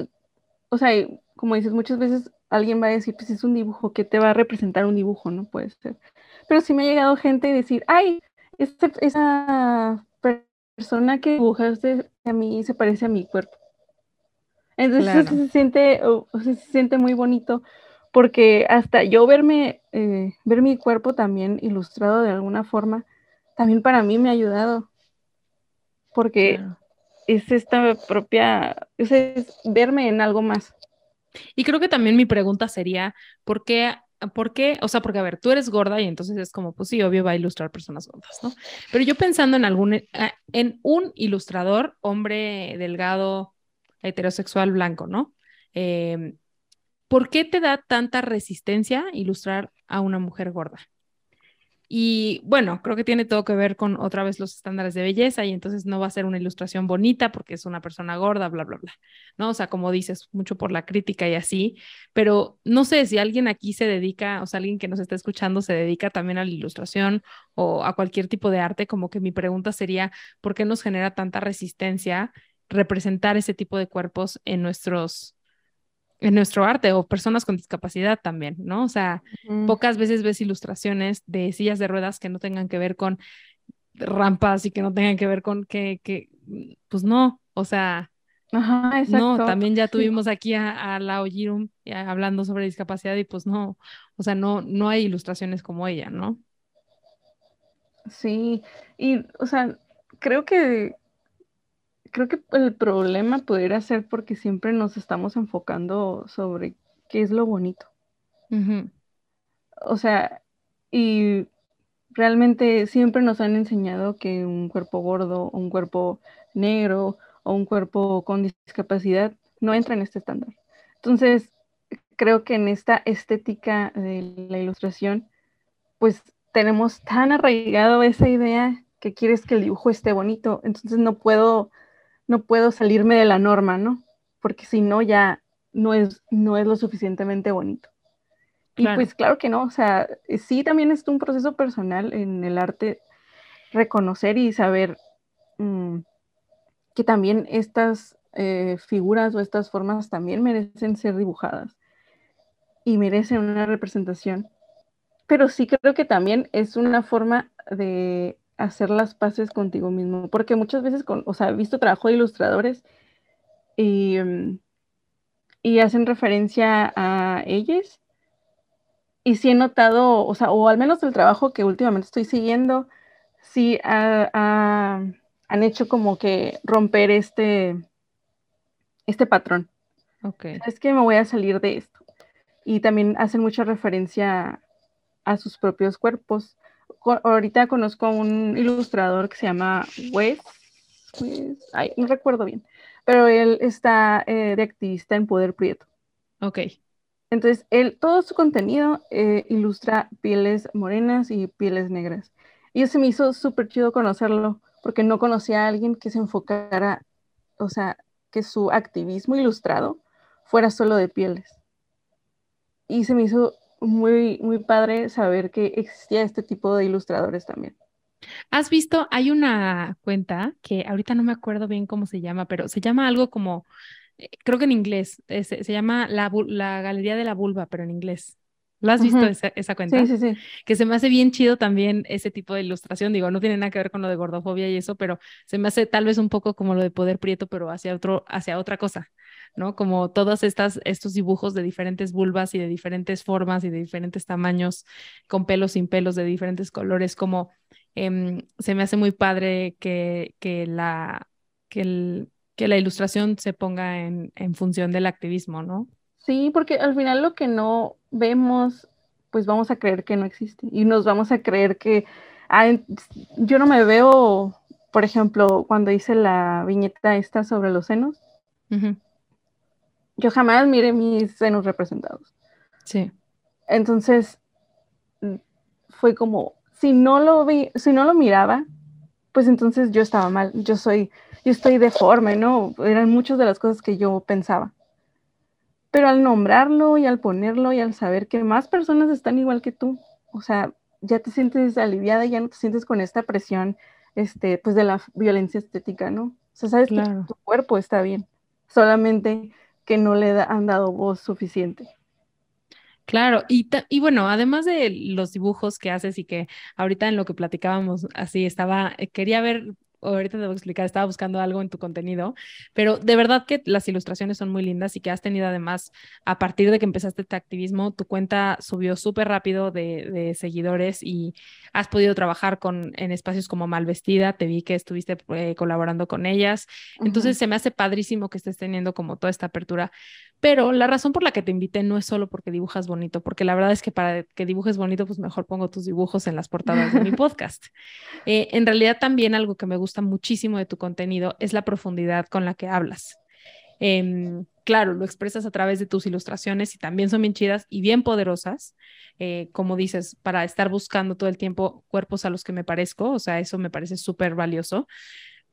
o sea, como dices, muchas veces alguien va a decir, pues es un dibujo, ¿qué te va a representar un dibujo? No puede ser. Pero sí me ha llegado gente a decir, ay, este, esa persona que dibujaste a mí se parece a mi cuerpo. Entonces se, siente, se siente muy bonito porque hasta yo verme, eh, ver mi cuerpo también ilustrado de alguna forma, también para mí me ha ayudado. Porque es esta propia, es verme en algo más. Y creo que también mi pregunta sería, ¿por qué ¿por qué? O sea, porque a ver, tú eres gorda y entonces es como, pues sí, obvio va a ilustrar personas gordas, ¿no? Pero yo pensando en algún, eh, en un ilustrador, hombre delgado, heterosexual, blanco, ¿no? Em, ¿Por qué te da tanta resistencia ilustrar a una mujer gorda. Y bueno, creo que tiene todo que ver con otra vez los estándares de belleza y entonces no va a ser una ilustración bonita porque es una persona gorda, bla, bla, bla. ¿No? O sea, como dices, mucho por la crítica y así, pero no sé si alguien aquí se dedica, o sea, alguien que nos está escuchando se dedica también a la ilustración o a cualquier tipo de arte, como que mi pregunta sería, ¿por qué nos genera tanta resistencia representar ese tipo de cuerpos en nuestros en nuestro arte o personas con discapacidad también, ¿no? O sea, pocas veces ves ilustraciones de sillas de ruedas que no tengan que ver con rampas y que no tengan que ver con que, que pues no, o sea, Ajá, exacto. no, también ya tuvimos aquí a, a la Ojirum hablando sobre discapacidad y pues no, o sea, no, no hay ilustraciones como ella, ¿no? Sí, y, o sea, creo que creo que el problema pudiera ser porque siempre nos estamos enfocando sobre qué es lo bonito. O sea, y realmente siempre nos han enseñado que un cuerpo gordo, un cuerpo negro o un cuerpo con discapacidad no entra en este estándar. Entonces, creo que en esta estética de la ilustración, pues tenemos tan arraigado esa idea que quieres que el dibujo esté bonito, entonces no puedo no puedo salirme de la norma, ¿no? Porque si no, ya no es, no es lo suficientemente bonito. Y pues claro que no, o sea, sí también es un proceso personal en el arte reconocer y saber mm, que también estas eh, figuras o estas formas también merecen ser dibujadas y merecen una representación. Pero sí creo que también es una forma de hacer las paces contigo mismo, porque muchas veces, con, o sea, he visto trabajo de ilustradores y, mm, y hacen referencia a ellos y sí he notado, o sea, o al menos el trabajo que últimamente estoy siguiendo, sí han hecho como que romper este, este patrón. Okay. Es que me voy a salir de esto. Y también hacen mucha referencia a sus propios cuerpos ahorita conozco a un ilustrador que se llama Wes, no recuerdo bien, pero él está eh, de activista en Poder Prieto. Ok. Entonces, él, todo su contenido eh, ilustra pieles morenas y pieles negras. Y eso me hizo súper chido conocerlo, porque no conocía a alguien que se enfocara, o sea, que su activismo ilustrado fuera solo de pieles. Y se me hizo muy, muy padre saber que existía este tipo de ilustradores también. ¿Has visto? Hay una cuenta que ahorita no me acuerdo bien cómo se llama, pero se llama algo como, eh, creo que en inglés, se, llama la, la, Galería de la Vulva, pero en inglés. ¿Lo has visto esa, cuenta? Sí, sí, sí. Que se me hace bien chido también ese tipo de ilustración. Digo, no tiene nada que ver con lo de gordofobia y eso, pero se me hace tal vez un poco como lo de poder prieto, pero hacia otro, hacia otra cosa. ¿No? Como todos estas, estos dibujos de diferentes vulvas y de diferentes formas y de diferentes tamaños, con pelos, sin pelos, de diferentes colores, como em, se me hace muy padre que, que, la, que, el, que la ilustración se ponga en, en función del activismo, ¿no? Sí, porque al final lo que no vemos, pues vamos a creer que no existe y nos vamos a creer que yo no me veo, por ejemplo, cuando hice la viñeta esta sobre los senos, yo jamás miré mis senos representados. Sí. Entonces, fue como, si no lo vi, si no lo miraba, pues entonces yo estaba mal, yo soy, yo estoy deforme, ¿no? Eran muchas de las cosas que yo pensaba. Pero al nombrarlo y al ponerlo y al saber que más personas están igual que tú, o sea, ya te sientes aliviada, ya no te sientes con esta presión, este, pues de la violencia estética, ¿no? O sea, sabes que tu cuerpo está bien, solamente que no le han dado voz suficiente. Claro, y, y bueno, además de los dibujos que haces y que ahorita en lo que platicábamos, así estaba, eh, quería ver ahorita te voy a explicar, estaba buscando algo en tu contenido, pero de verdad que las ilustraciones son muy lindas y que has tenido además, a partir de que empezaste este activismo, tu cuenta subió súper rápido de, seguidores y has podido trabajar con, en espacios como Malvestida, te vi que estuviste eh, colaborando con ellas, entonces se me hace padrísimo que estés teniendo como toda esta apertura, pero la razón por la que te invité no es solo porque dibujas bonito, porque la verdad es que para que dibujes bonito, pues mejor pongo tus dibujos en las portadas de mi podcast. Eh, en realidad también algo que me gusta muchísimo de tu contenido es la profundidad con la que hablas. Em, claro, lo expresas a través de tus ilustraciones y también son bien chidas y bien poderosas, eh, como dices, para estar buscando todo el tiempo cuerpos a los que me parezco, o sea, eso me parece súper valioso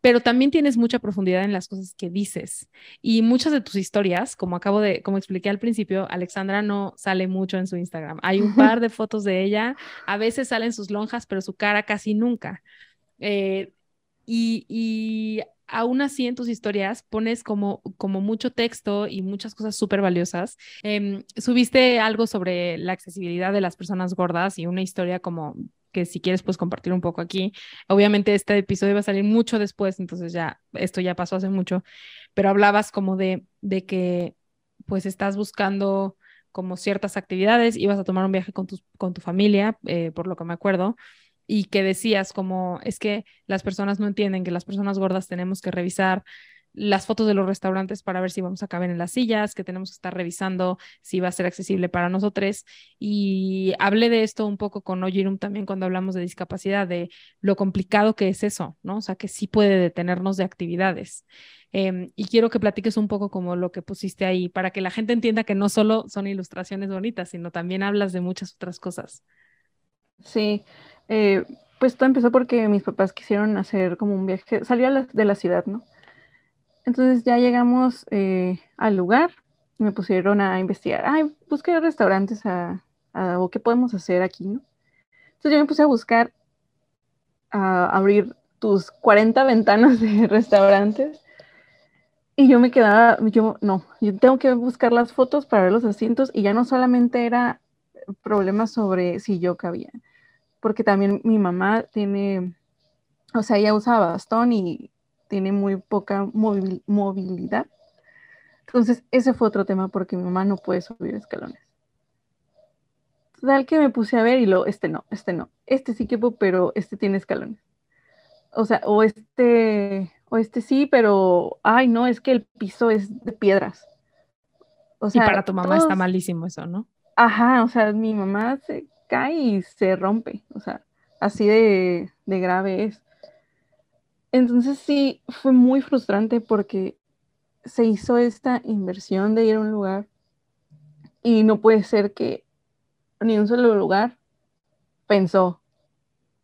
pero también tienes mucha profundidad en las cosas que dices. Y muchas de tus historias, como acabo de, como expliqué al principio, Alexandra no sale mucho en su Instagram. Hay un par de fotos de ella, a veces salen sus lonjas, pero su cara casi nunca. Eh, y, y, aún así en tus historias pones como, como mucho texto y muchas cosas súper valiosas. Em, subiste algo sobre la accesibilidad de las personas gordas y una historia como que si quieres pues compartir un poco aquí. Obviamente este episodio va a salir mucho después, entonces ya esto ya pasó hace mucho, pero hablabas como de, de que pues estás buscando como ciertas actividades, ibas a tomar un viaje con tu, con tu familia, eh, por lo que me acuerdo, y que decías como es que las personas no entienden que las personas gordas tenemos que revisar las fotos de los restaurantes para ver si vamos a caber en las sillas, que tenemos que estar revisando si va a ser accesible para nosotros. Y hablé de esto un poco con Ojirum también cuando hablamos de discapacidad, de lo complicado que es eso, ¿no? O sea, que sí puede detenernos de actividades. Em, y quiero que platiques un poco como lo que pusiste ahí, para que la gente entienda que no solo son ilustraciones bonitas, sino también hablas de muchas otras cosas. Sí, eh, pues todo empezó porque mis papás quisieron hacer como un viaje, salió de la ciudad, ¿no? Entonces ya llegamos eh, al lugar y me pusieron a investigar. Ay, busqué restaurantes a, o qué podemos hacer aquí, ¿no? Entonces yo me puse a buscar, a abrir tus 40 ventanas de restaurantes y yo me quedaba, yo no, yo tengo que buscar las fotos para ver los asientos y ya no solamente era problemas sobre si yo cabía, porque también mi mamá tiene, o sea, ella usa bastón y tiene muy poca movilidad. Entonces, ese fue otro tema porque mi mamá no puede subir escalones. Tal que me puse a ver y lo, este no, este no, este sí que pero este tiene escalones. O sea, o este, o este sí, pero, ay, no, es que el piso es de piedras. O sea, y para tu mamá está malísimo eso, ¿no? Ajá, o sea, mi mamá se cae y se rompe, o sea, así de, de grave es. Entonces sí, fue muy frustrante porque se hizo esta inversión de ir a un lugar y no puede ser que ni un solo lugar pensó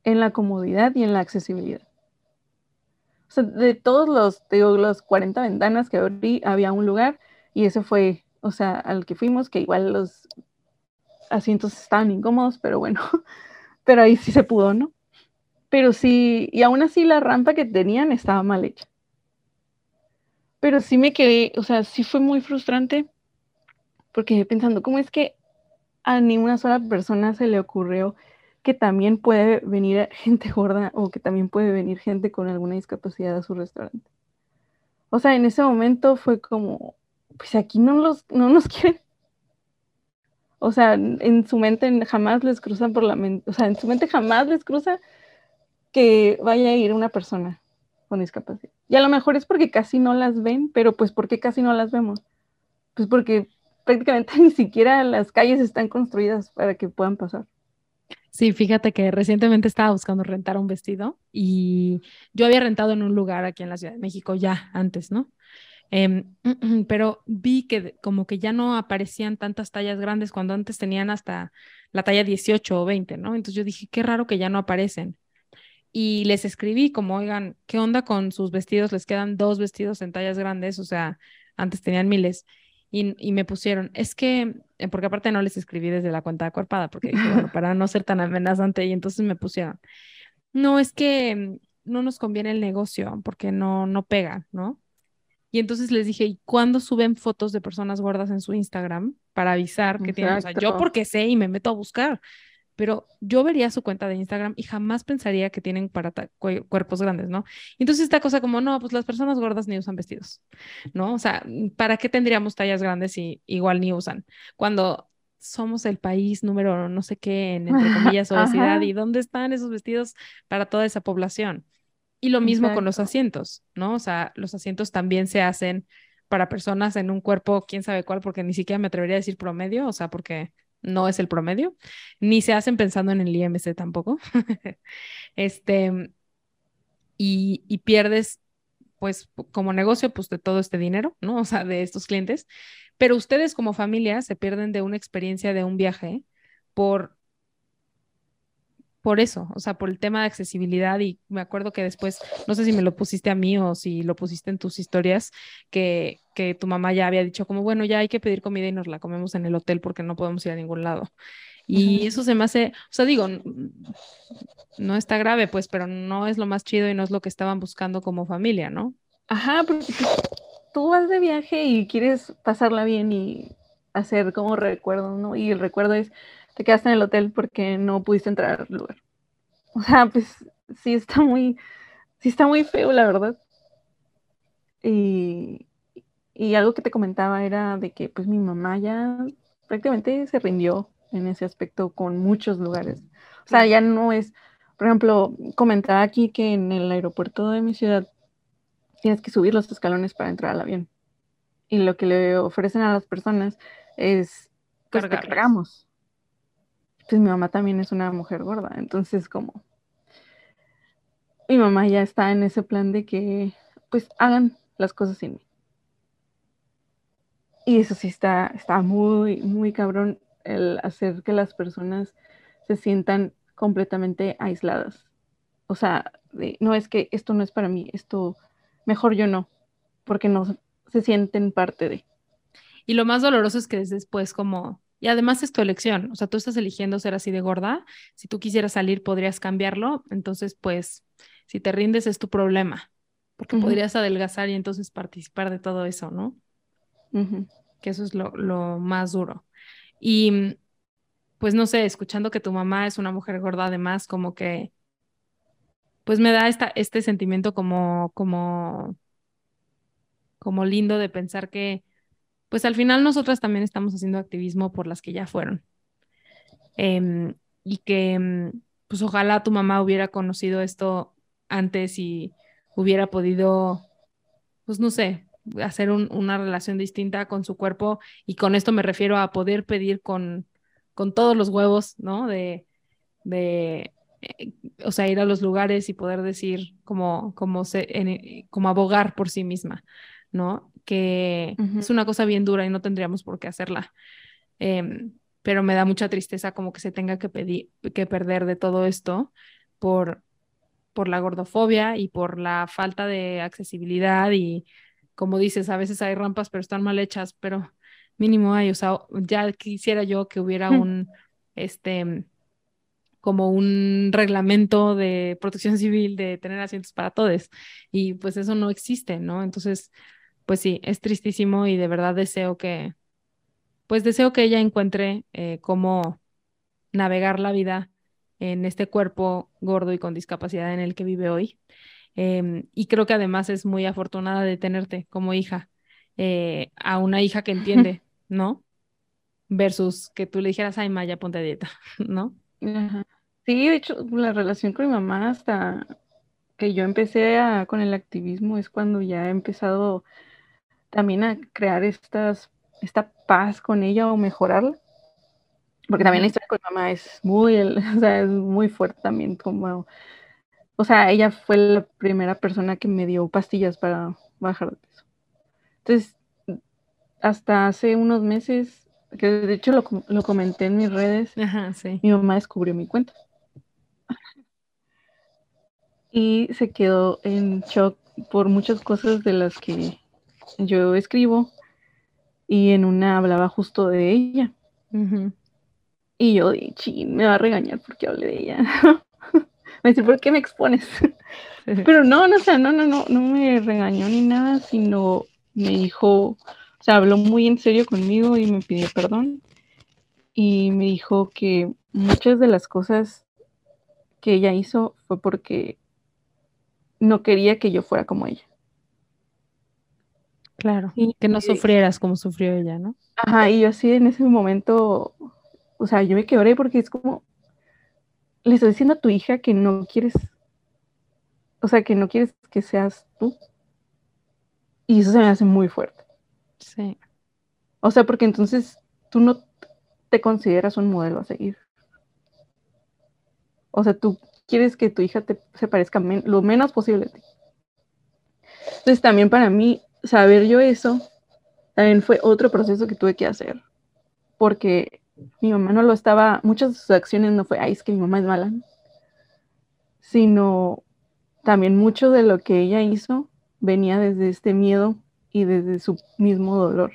en la comodidad y en la accesibilidad. O sea, de todos los, digo, los 40 ventanas que abrí, había un lugar y ese fue, o sea, al que fuimos, que igual los asientos estaban incómodos, pero bueno, pero ahí sí se pudo, ¿no? Pero sí, y aún así la rampa que tenían estaba mal hecha. Pero sí me quedé, o sea, sí fue muy frustrante porque pensando, ¿cómo es que a ninguna sola persona se le ocurrió que también puede venir gente gorda o que también puede venir gente con alguna discapacidad a su restaurante? O sea, en ese momento fue como, pues aquí no, los, no nos quieren. O sea, en su mente jamás les cruzan por la mente, o sea, en su mente jamás les cruza que vaya a ir una persona con discapacidad. Y a lo mejor es porque casi no las ven, pero pues ¿por qué casi no las vemos? Pues porque prácticamente ni siquiera las calles están construidas para que puedan pasar. Sí, fíjate que recientemente estaba buscando rentar un vestido y yo había rentado en un lugar aquí en la Ciudad de México ya antes, ¿no? Em, pero vi que como que ya no aparecían tantas tallas grandes cuando antes tenían hasta la talla 18 o 20, ¿no? Entonces yo dije, qué raro que ya no aparecen y les escribí como, oigan, ¿qué onda con sus vestidos? Les quedan dos vestidos en tallas grandes, o sea, antes tenían miles. Y, me pusieron, es que, eh, porque aparte no les escribí desde la cuenta acuerpada, porque dije, bueno, para no ser tan amenazante, y entonces me pusieron, no, es que no nos conviene el negocio, porque no, no pega, ¿no? Y entonces les dije, ¿y cuándo suben fotos de personas gordas en su Instagram para avisar que tienen? O sea, yo porque sé y me meto a buscar pero yo vería su cuenta de Instagram y jamás pensaría que tienen para cuerpos grandes, ¿no? Entonces esta cosa como, no, pues las personas gordas ni usan vestidos, ¿no? O sea, ¿para qué tendríamos tallas grandes si igual ni usan? Cuando somos el país número no sé qué en, entre comillas, obesidad, ¿y dónde están esos vestidos para toda esa población? Y lo mismo con los asientos, ¿no? O sea, los asientos también se hacen para personas en un cuerpo, quién sabe cuál, porque ni siquiera me atrevería a decir promedio, o sea, porque no es el promedio, ni se hacen pensando en el IMC tampoco. este, y, pierdes pues como negocio, pues de todo este dinero, ¿no? O sea, de estos clientes, pero ustedes como familia se pierden de una experiencia de un viaje por por eso, o sea, por el tema de accesibilidad y me acuerdo que después, no sé si me lo pusiste a mí o si lo pusiste en tus historias, que, que tu mamá ya había dicho como, bueno, ya hay que pedir comida y nos la comemos en el hotel porque no podemos ir a ningún lado. Y eso se me hace, o sea, digo, no está grave, pues, pero no es lo más chido y no es lo que estaban buscando como familia, ¿no? Ajá, porque tú vas de viaje y quieres pasarla bien y hacer como recuerdo, ¿no? Y el recuerdo es te quedaste en el hotel porque no pudiste entrar al lugar. O sea, pues sí está muy, sí está muy feo, la verdad. Y, y algo que te comentaba era de que pues mi mamá ya prácticamente se rindió en ese aspecto con muchos lugares. O sea, ya no es, por ejemplo, comentaba aquí que en el aeropuerto de mi ciudad tienes que subir los escalones para entrar al avión. Y lo que le ofrecen a las personas es pues, cargamos pues mi mamá también es una mujer gorda, entonces como mi mamá ya está en ese plan de que pues hagan las cosas sin mí. Y eso sí está, está muy, muy cabrón el hacer que las personas se sientan completamente aisladas. O sea, no es que esto no es para mí, esto mejor yo no, porque no se sienten parte de. Y lo más doloroso es que después como y además es tu elección, o sea, tú estás eligiendo ser así de gorda. Si tú quisieras salir, podrías cambiarlo. Entonces, pues, si te rindes es tu problema, porque podrías adelgazar y entonces participar de todo eso, ¿no? Que eso es lo, lo más duro. Y, pues, no sé, escuchando que tu mamá es una mujer gorda, además, como que, pues me da esta, este sentimiento como, como, como lindo de pensar que pues al final nosotras también estamos haciendo activismo por las que ya fueron. Em, y que, em, pues ojalá tu mamá hubiera conocido esto antes y hubiera podido, pues no sé, hacer una relación distinta con su cuerpo. Y con esto me refiero a poder pedir con, con todos los huevos, ¿no? De, de eh, o sea, ir a los lugares y poder decir como, como, se, como abogar por sí misma, ¿no? Que es una cosa bien dura y no tendríamos por qué hacerla. Em, pero me da mucha tristeza como que se tenga que, pedir, que perder de todo esto por, por la gordofobia y por la falta de accesibilidad y como dices, a veces hay rampas pero están mal hechas, pero mínimo hay, o sea, ya quisiera yo que hubiera un, este, como un reglamento de protección civil de tener asientos para todos y pues eso no existe, ¿no? Entonces, pues sí, es tristísimo y de verdad deseo que, pues deseo que ella encuentre eh, cómo navegar la vida en este cuerpo gordo y con discapacidad en el que vive hoy. Em, y creo que además es muy afortunada de tenerte como hija, eh, a una hija que entiende, ¿no? Versus que tú le dijeras, ay, Maya, ponte a dieta, ¿no? Sí, de hecho, la relación con mi mamá hasta que yo empecé con el activismo es cuando ya he empezado también a crear estas, esta paz con ella o mejorarla. Porque también la historia con mamá es muy, o sea, es muy fuerte también, como, o sea, ella fue la primera persona que me dio pastillas para bajar de peso. Entonces, hasta hace unos meses, que de hecho lo, lo comenté en mis redes, mi mamá descubrió mi cuenta. Y se quedó en shock por muchas cosas de las que yo escribo y en una hablaba justo de ella. Y yo dije, me va a regañar porque hablé de ella. me dice, ¿por qué me expones? Pero no, no, o sea, no, no, no, no me regañó ni nada, sino me dijo, o sea, habló muy en serio conmigo y me pidió perdón. Y me dijo que muchas de las cosas que ella hizo fue porque no quería que yo fuera como ella. Claro, y, que no sufrieras como sufrió ella, ¿no? Ajá, y yo así en ese momento, o sea, yo me quebré porque es como, le estoy diciendo a tu hija que no quieres, o sea, que no quieres que seas tú. Y eso se me hace muy fuerte. Sí. O sea, porque entonces tú no te consideras un modelo a seguir. O sea, tú quieres que tu hija te, se parezca lo menos posible a ti. Entonces también para mí, saber yo eso, también fue otro proceso que tuve que hacer, porque mi mamá no lo estaba, muchas de sus acciones no fue, ay, es que mi mamá es mala, sino también mucho de lo que ella hizo venía desde este miedo y desde su mismo dolor.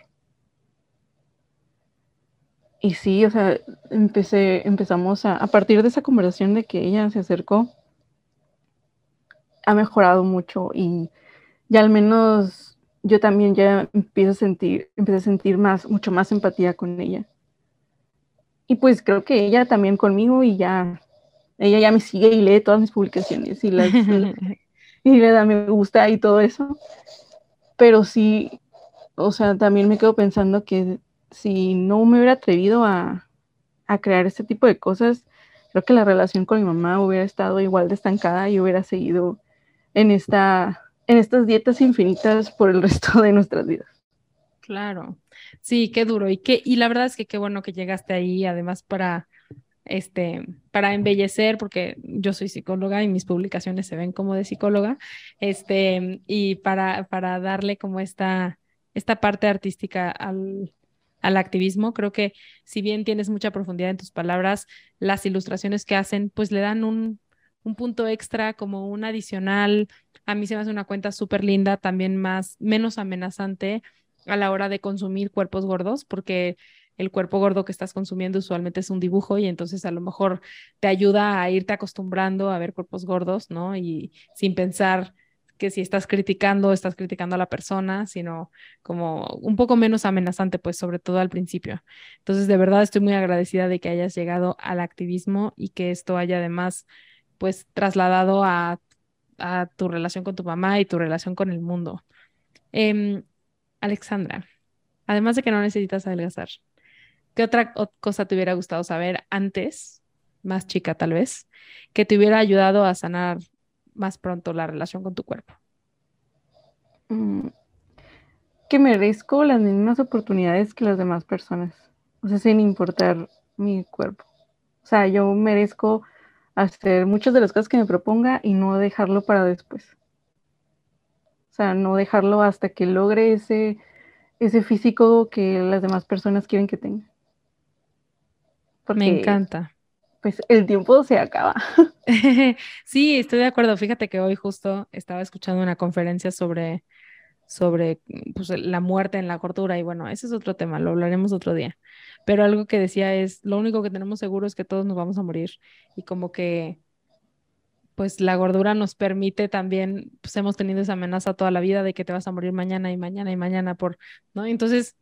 Y sí, o sea, empecé, empezamos a, a partir de esa conversación de que ella se acercó, ha mejorado mucho y ya al menos yo también ya empiezo a sentir, empecé a sentir más, mucho más empatía con ella. Y pues creo que ella también conmigo y ya, ella ya me sigue y lee todas mis publicaciones y, las, y le da me gusta y todo eso. Pero sí, o sea, también me quedo pensando que si no me hubiera atrevido a, crear este tipo de cosas, creo que la relación con mi mamá hubiera estado igual de estancada y hubiera seguido en, esta, en estas dietas infinitas por el resto de nuestras vidas. Claro, sí, qué duro y qué, y la verdad es que qué bueno que llegaste ahí, además para este, para embellecer, porque yo soy psicóloga y mis publicaciones se ven como de psicóloga, este, y para, para darle como esta, esta parte artística al, al activismo. Creo que si bien tienes mucha profundidad en tus palabras, las ilustraciones que hacen, pues le dan un, un punto extra, como un adicional. A mí se me hace una cuenta súper linda, también más, menos amenazante a la hora de consumir cuerpos gordos, porque el cuerpo gordo que estás consumiendo usualmente es un dibujo y entonces a lo mejor te ayuda a irte acostumbrando a ver cuerpos gordos, ¿no? Y sin pensar que si estás criticando, estás criticando a la persona, sino como un poco menos amenazante, pues sobre todo al principio. Entonces, de verdad estoy muy agradecida de que hayas llegado al activismo y que esto haya además, pues, trasladado a, tu relación con tu mamá y tu relación con el mundo. Em, Alexandra, además de que no necesitas adelgazar, ¿qué otra cosa te hubiera gustado saber antes, más chica tal vez, que te hubiera ayudado a sanar más pronto la relación con tu cuerpo? Mm, que merezco las mismas oportunidades que las demás personas, o sea, sin importar mi cuerpo. O sea, yo merezco hacer muchas de las cosas que me proponga y no dejarlo para después. O sea, no dejarlo hasta que logre ese, ese físico que las demás personas quieren que tenga. me encanta pues el tiempo se acaba. sí, estoy de acuerdo. Fíjate que hoy justo estaba escuchando una conferencia sobre, sobre pues, la muerte en la cortura y bueno, ese es otro tema, lo hablaremos otro día. Pero algo que decía es, lo único que tenemos seguro es que todos nos vamos a morir y como que pues la gordura nos permite también, pues hemos tenido esa amenaza toda la vida de que te vas a morir mañana y mañana y mañana por, ¿no? Entonces,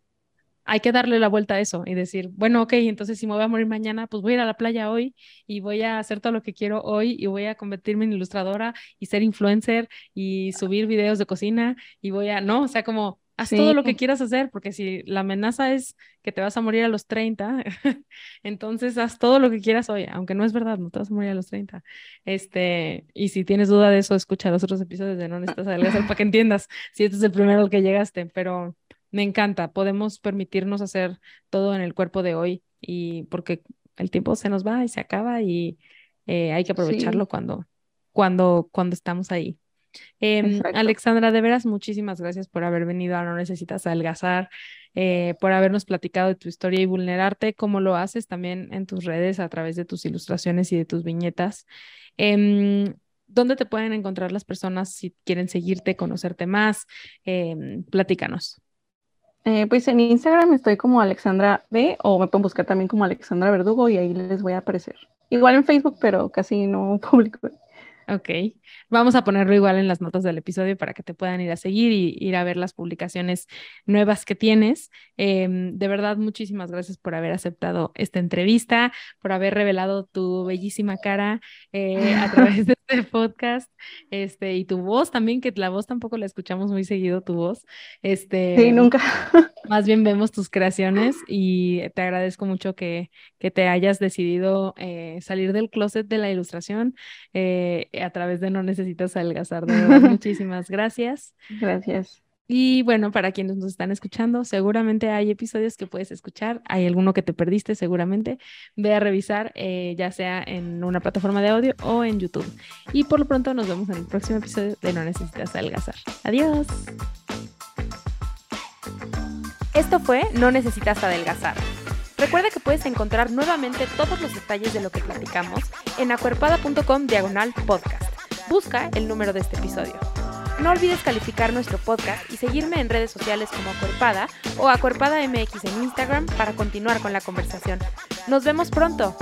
hay que darle la vuelta a eso y decir, bueno, ok, entonces si me voy a morir mañana, pues voy a ir a la playa hoy y voy a hacer todo lo que quiero hoy y voy a convertirme en ilustradora y ser influencer y subir videos de cocina y voy a, no, o sea, como haz todo lo que quieras hacer, porque si la amenaza es que te vas a morir a los 30, entonces haz todo lo que quieras hoy, aunque no es verdad, no te vas a morir a los 30. Este, y si tienes duda de eso, escucha los otros episodios de No necesitas adelgazar para que entiendas si este es el primero al que llegaste, pero me encanta, podemos permitirnos hacer todo en el cuerpo de hoy y porque el tiempo se nos va y se acaba y eh, hay que aprovecharlo cuando, cuando, cuando estamos ahí. Em, Alexandra, de veras, muchísimas gracias por haber venido a No Necesitas Adelgazar, eh, por habernos platicado de tu historia y vulnerarte, como lo haces también en tus redes a través de tus ilustraciones y de tus viñetas. Em, ¿Dónde te pueden encontrar las personas si quieren seguirte, conocerte más? Em, platícanos. Eh, pues en Instagram estoy como Alexandra B o me pueden buscar también como Alexandra Verdugo y ahí les voy a aparecer. Igual en Facebook, pero casi no publico. Ok, vamos a ponerlo igual en las notas del episodio para que te puedan ir a seguir y ir a ver las publicaciones nuevas que tienes. Em, de verdad, muchísimas gracias por haber aceptado esta entrevista, por haber revelado tu bellísima cara eh, a través de este podcast, este, y tu voz también, que la voz tampoco la escuchamos muy seguido, tu voz. Este, sí, nunca. Más bien vemos tus creaciones y te agradezco mucho que, que te hayas decidido eh, salir del closet de la ilustración. Eh, a través de No Necesitas Adelgazar. De verdad, muchísimas gracias. Gracias. Y bueno, para quienes nos están escuchando, seguramente hay episodios que puedes escuchar, hay alguno que te perdiste seguramente, ve a revisar eh, ya sea en una plataforma de audio o en YouTube. Y por lo pronto nos vemos en el próximo episodio de No Necesitas Adelgazar. Adiós. Esto fue No Necesitas Adelgazar. Recuerda que puedes encontrar nuevamente todos los detalles de lo que platicamos en acuerpada.com diagonal podcast. Busca el número de este episodio. No olvides calificar nuestro podcast y seguirme en redes sociales como Acuerpada o Acuerpada MX en Instagram para continuar con la conversación. Nos vemos pronto.